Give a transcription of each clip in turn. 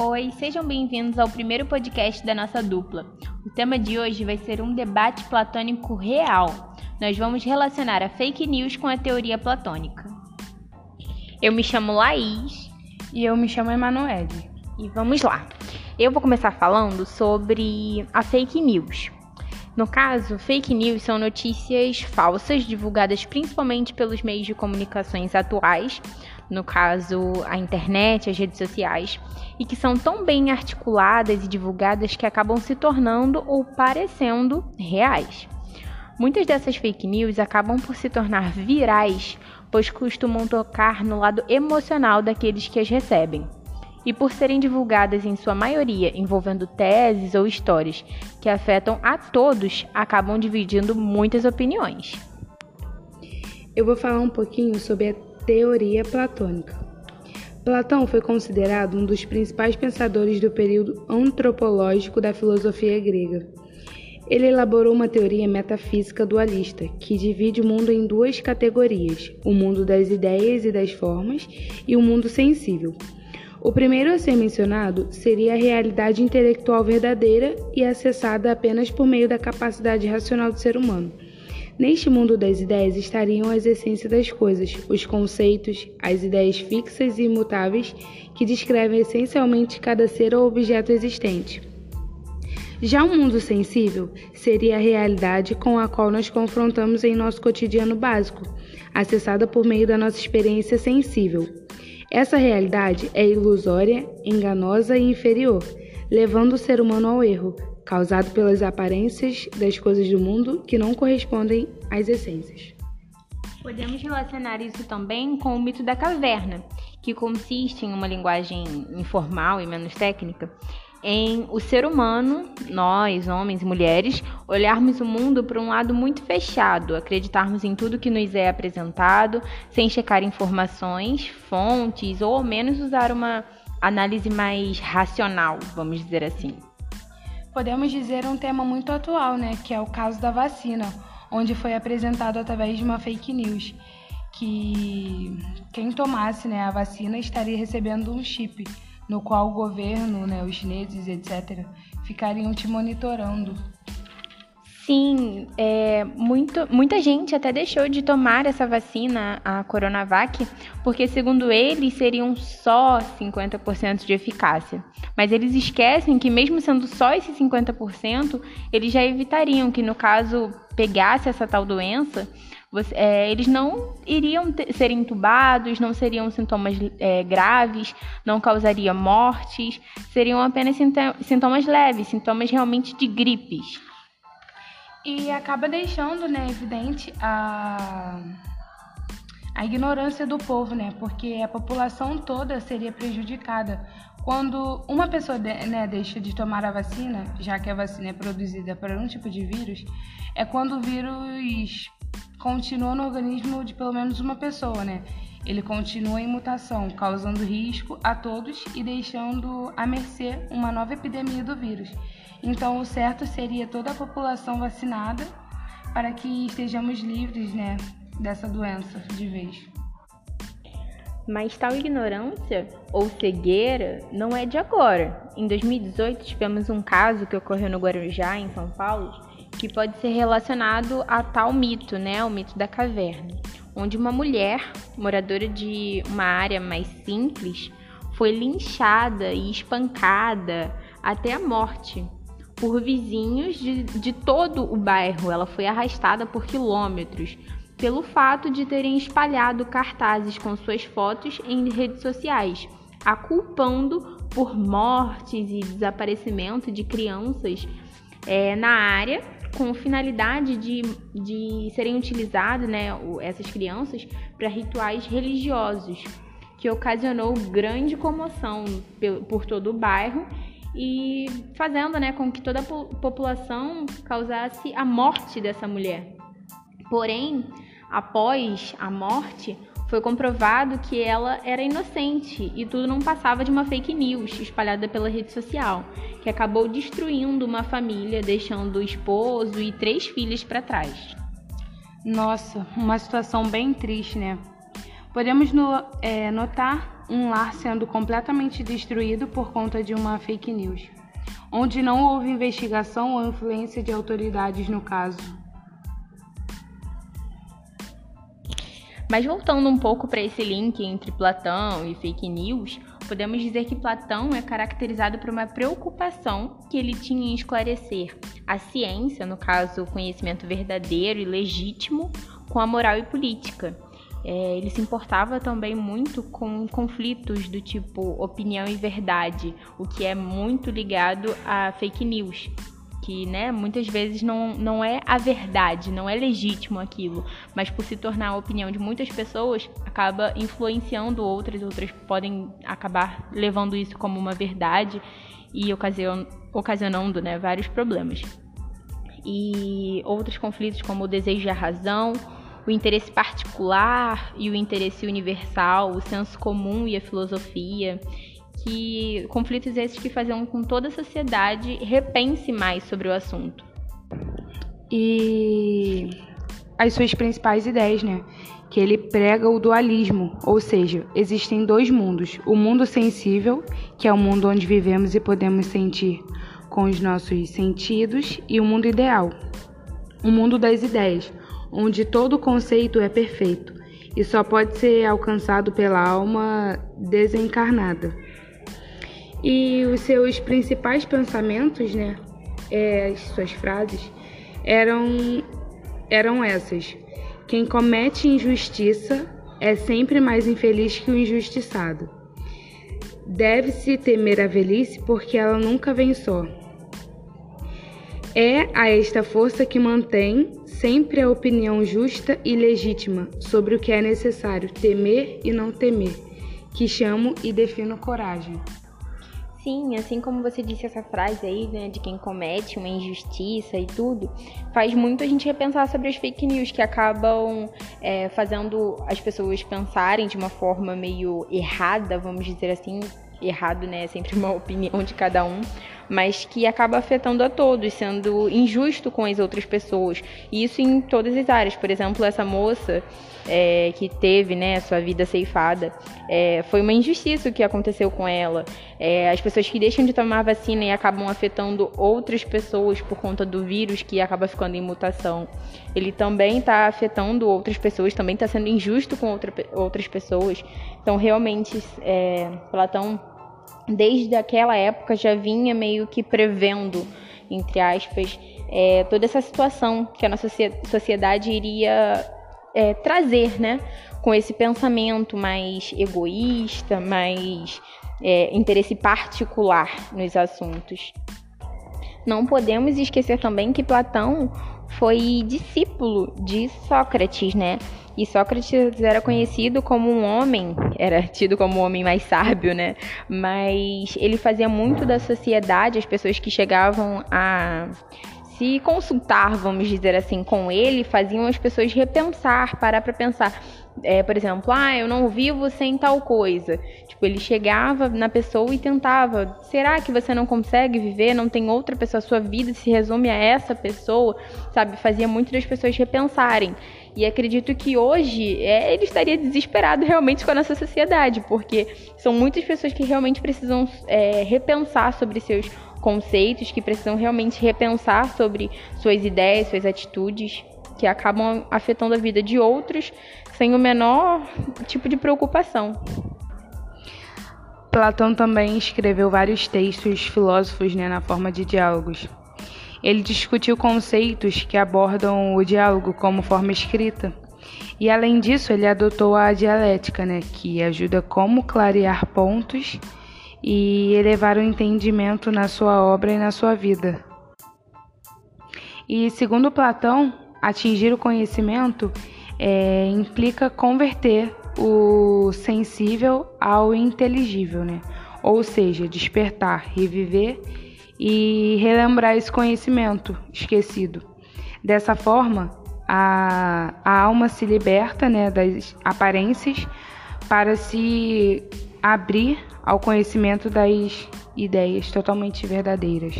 Oi, sejam bem-vindos ao primeiro podcast da nossa dupla. O tema de hoje vai ser um debate platônico real. Nós vamos relacionar a fake news com a teoria platônica. Eu me chamo Laís. E eu me chamo Emanuele. E vamos lá. Eu vou começar falando sobre a fake news. No caso, fake news são notícias falsas divulgadas principalmente pelos meios de comunicações atuais, no caso, a internet, as redes sociais, e que são tão bem articuladas e divulgadas que acabam se tornando ou parecendo reais. Muitas dessas fake news acabam por se tornar virais, pois costumam tocar no lado emocional daqueles que as recebem e por serem divulgadas em sua maioria envolvendo teses ou histórias que afetam a todos, acabam dividindo muitas opiniões. Eu vou falar um pouquinho sobre a teoria platônica. Platão foi considerado um dos principais pensadores do período antropológico da filosofia grega. Ele elaborou uma teoria metafísica dualista, que divide o mundo em duas categorias: o mundo das ideias e das formas e o mundo sensível. O primeiro a ser mencionado seria a realidade intelectual verdadeira e acessada apenas por meio da capacidade racional do ser humano. Neste mundo das ideias estariam as essências das coisas, os conceitos, as ideias fixas e imutáveis que descrevem essencialmente cada ser ou objeto existente. Já o mundo sensível seria a realidade com a qual nos confrontamos em nosso cotidiano básico, acessada por meio da nossa experiência sensível. Essa realidade é ilusória, enganosa e inferior, levando o ser humano ao erro, causado pelas aparências das coisas do mundo que não correspondem às essências. Podemos relacionar isso também com o mito da caverna, que consiste em uma linguagem informal e menos técnica, em o ser humano, nós, homens e mulheres, olharmos o mundo por um lado muito fechado, acreditarmos em tudo que nos é apresentado, sem checar informações, fontes ou ao menos usar uma análise mais racional, vamos dizer assim. Podemos dizer um tema muito atual, né, que é o caso da vacina, onde foi apresentado através de uma fake news que quem tomasse, né, a vacina estaria recebendo um chip no qual o governo, né, os chineses, etc., ficariam te monitorando. Sim, é, muito, muita gente até deixou de tomar essa vacina, a Coronavac, porque, segundo eles, seriam só 50% de eficácia. Mas eles esquecem que, mesmo sendo só esse 50%, eles já evitariam que, no caso, pegasse essa tal doença, você, é, eles não iriam ter, ser entubados, não seriam sintomas é, graves, não causaria mortes, seriam apenas sintomas leves, sintomas realmente de gripes. E acaba deixando, né, evidente a, a ignorância do povo, né, porque a população toda seria prejudicada. Quando uma pessoa né, deixa de tomar a vacina, já que a vacina é produzida para um tipo de vírus, é quando o vírus continua no organismo de pelo menos uma pessoa, né? Ele continua em mutação, causando risco a todos e deixando à mercê uma nova epidemia do vírus. Então, o certo seria toda a população vacinada para que estejamos livres, né, dessa doença de vez. Mas tal ignorância ou cegueira não é de agora. Em 2018, tivemos um caso que ocorreu no Guarujá, em São Paulo, que pode ser relacionado a tal mito, né, o mito da caverna, onde uma mulher, moradora de uma área mais simples, foi linchada e espancada até a morte por vizinhos de, de todo o bairro. Ela foi arrastada por quilômetros pelo fato de terem espalhado cartazes com suas fotos em redes sociais, a culpando por mortes e desaparecimento de crianças é, na área com finalidade de, de serem utilizadas, né, essas crianças, para rituais religiosos, que ocasionou grande comoção por todo o bairro e fazendo né, com que toda a população causasse a morte dessa mulher. Porém, após a morte, foi comprovado que ela era inocente e tudo não passava de uma fake news espalhada pela rede social, que acabou destruindo uma família, deixando o esposo e três filhas para trás. Nossa, uma situação bem triste, né? Podemos no, é, notar um lar sendo completamente destruído por conta de uma fake news, onde não houve investigação ou influência de autoridades no caso. Mas voltando um pouco para esse link entre Platão e fake news, podemos dizer que Platão é caracterizado por uma preocupação que ele tinha em esclarecer a ciência, no caso, o conhecimento verdadeiro e legítimo, com a moral e política. É, ele se importava também muito com conflitos do tipo opinião e verdade, o que é muito ligado a fake news que né, muitas vezes não, não é a verdade, não é legítimo aquilo, mas por se tornar a opinião de muitas pessoas, acaba influenciando outras, outras podem acabar levando isso como uma verdade e ocasion, ocasionando né, vários problemas. E outros conflitos, como o desejo e a razão, o interesse particular e o interesse universal, o senso comum e a filosofia que conflitos esses que faziam com toda a sociedade repense mais sobre o assunto. E as suas principais ideias, né? Que ele prega o dualismo, ou seja, existem dois mundos: o mundo sensível, que é o mundo onde vivemos e podemos sentir com os nossos sentidos, e o mundo ideal, o mundo das ideias, onde todo conceito é perfeito e só pode ser alcançado pela alma desencarnada. E os seus principais pensamentos, né, é, as suas frases, eram, eram essas. Quem comete injustiça é sempre mais infeliz que o injustiçado. Deve-se temer a velhice porque ela nunca vem só. É a esta força que mantém sempre a opinião justa e legítima sobre o que é necessário temer e não temer, que chamo e defino coragem. Sim, assim como você disse essa frase aí, né, de quem comete uma injustiça e tudo, faz muito a gente repensar sobre as fake news que acabam é, fazendo as pessoas pensarem de uma forma meio errada, vamos dizer assim, errado, né, é sempre uma opinião de cada um, mas que acaba afetando a todos, sendo injusto com as outras pessoas. E isso em todas as áreas. Por exemplo, essa moça é, que teve né, sua vida ceifada, é, foi uma injustiça o que aconteceu com ela. É, as pessoas que deixam de tomar vacina e acabam afetando outras pessoas por conta do vírus que acaba ficando em mutação. Ele também está afetando outras pessoas, também está sendo injusto com outra, outras pessoas. Então, realmente, é, Platão desde aquela época já vinha meio que prevendo, entre aspas, é, toda essa situação que a nossa sociedade iria é, trazer, né? Com esse pensamento mais egoísta, mais é, interesse particular nos assuntos. Não podemos esquecer também que Platão foi discípulo de Sócrates, né? E Sócrates era conhecido como um homem, era tido como um homem mais sábio, né? Mas ele fazia muito da sociedade, as pessoas que chegavam a se consultar, vamos dizer assim, com ele, faziam as pessoas repensar, parar para pensar. É, por exemplo, ah, eu não vivo sem tal coisa. Tipo, ele chegava na pessoa e tentava. Será que você não consegue viver? Não tem outra pessoa? Sua vida se resume a essa pessoa? Sabe? Fazia muito das pessoas repensarem. E acredito que hoje é, ele estaria desesperado realmente com a nossa sociedade, porque são muitas pessoas que realmente precisam é, repensar sobre seus conceitos, que precisam realmente repensar sobre suas ideias, suas atitudes, que acabam afetando a vida de outros sem o menor tipo de preocupação. Platão também escreveu vários textos filósofos né, na forma de diálogos. Ele discutiu conceitos que abordam o diálogo como forma escrita. E além disso, ele adotou a dialética, né, que ajuda como clarear pontos e elevar o entendimento na sua obra e na sua vida. E segundo Platão, atingir o conhecimento é, implica converter o sensível ao inteligível, né? Ou seja, despertar, reviver e relembrar esse conhecimento esquecido. Dessa forma, a, a alma se liberta né, das aparências para se abrir ao conhecimento das ideias totalmente verdadeiras.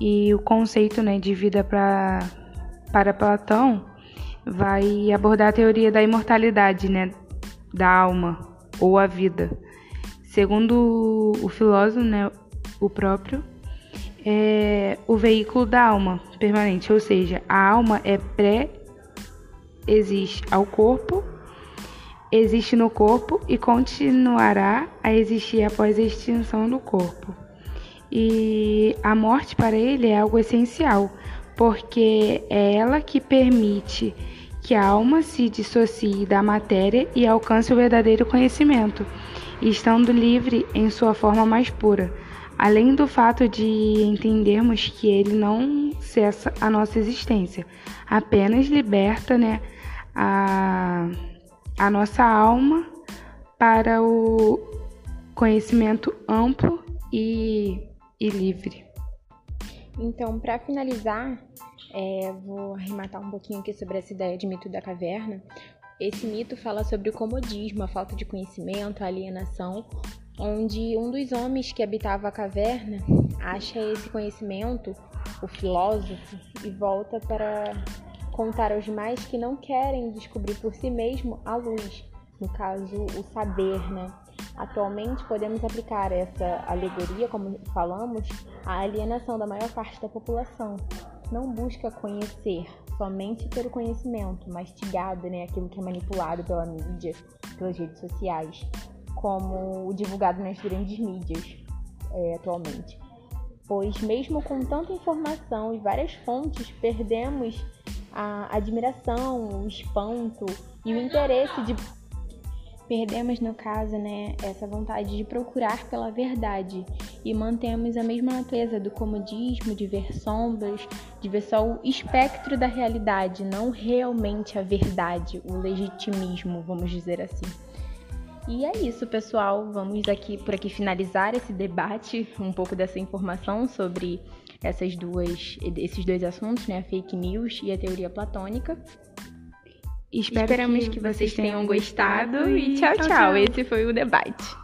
E o conceito né, de vida pra, para Platão vai abordar a teoria da imortalidade, né, da alma ou a vida. Segundo o filósofo, né, o próprio, é o veículo da alma permanente, ou seja, a alma é pré existe ao corpo, existe no corpo e continuará a existir após a extinção do corpo. E a morte para ele é algo essencial, porque é ela que permite que a alma se dissocie da matéria e alcance o verdadeiro conhecimento, estando livre em sua forma mais pura, além do fato de entendermos que ele não cessa a nossa existência, apenas liberta né, a, a nossa alma para o conhecimento amplo e, e livre. Então, para finalizar, é, vou arrematar um pouquinho aqui sobre essa ideia de mito da caverna. Esse mito fala sobre o comodismo, a falta de conhecimento, a alienação, onde um dos homens que habitava a caverna acha esse conhecimento, o filósofo, e volta para contar aos demais que não querem descobrir por si mesmo a luz, no caso, o saber, né? Atualmente, podemos aplicar essa alegoria, como falamos, à alienação da maior parte da população. Não busca conhecer somente pelo conhecimento, mastigado, né, aquilo que é manipulado pela mídia, pelas redes sociais, como o divulgado nas grandes mídias é, atualmente. Pois, mesmo com tanta informação e várias fontes, perdemos a admiração, o espanto e o interesse de Perdemos, no caso, né, essa vontade de procurar pela verdade e mantemos a mesma natureza do comodismo, de ver sombras, de ver só o espectro da realidade, não realmente a verdade, o legitimismo, vamos dizer assim. E é isso, pessoal. Vamos aqui por aqui finalizar esse debate, um pouco dessa informação sobre essas duas, esses dois assuntos, né, a fake news e a teoria platônica. Espero Esperamos que, que vocês tenham gostado e tchau, tchau. tchau. Esse foi o debate.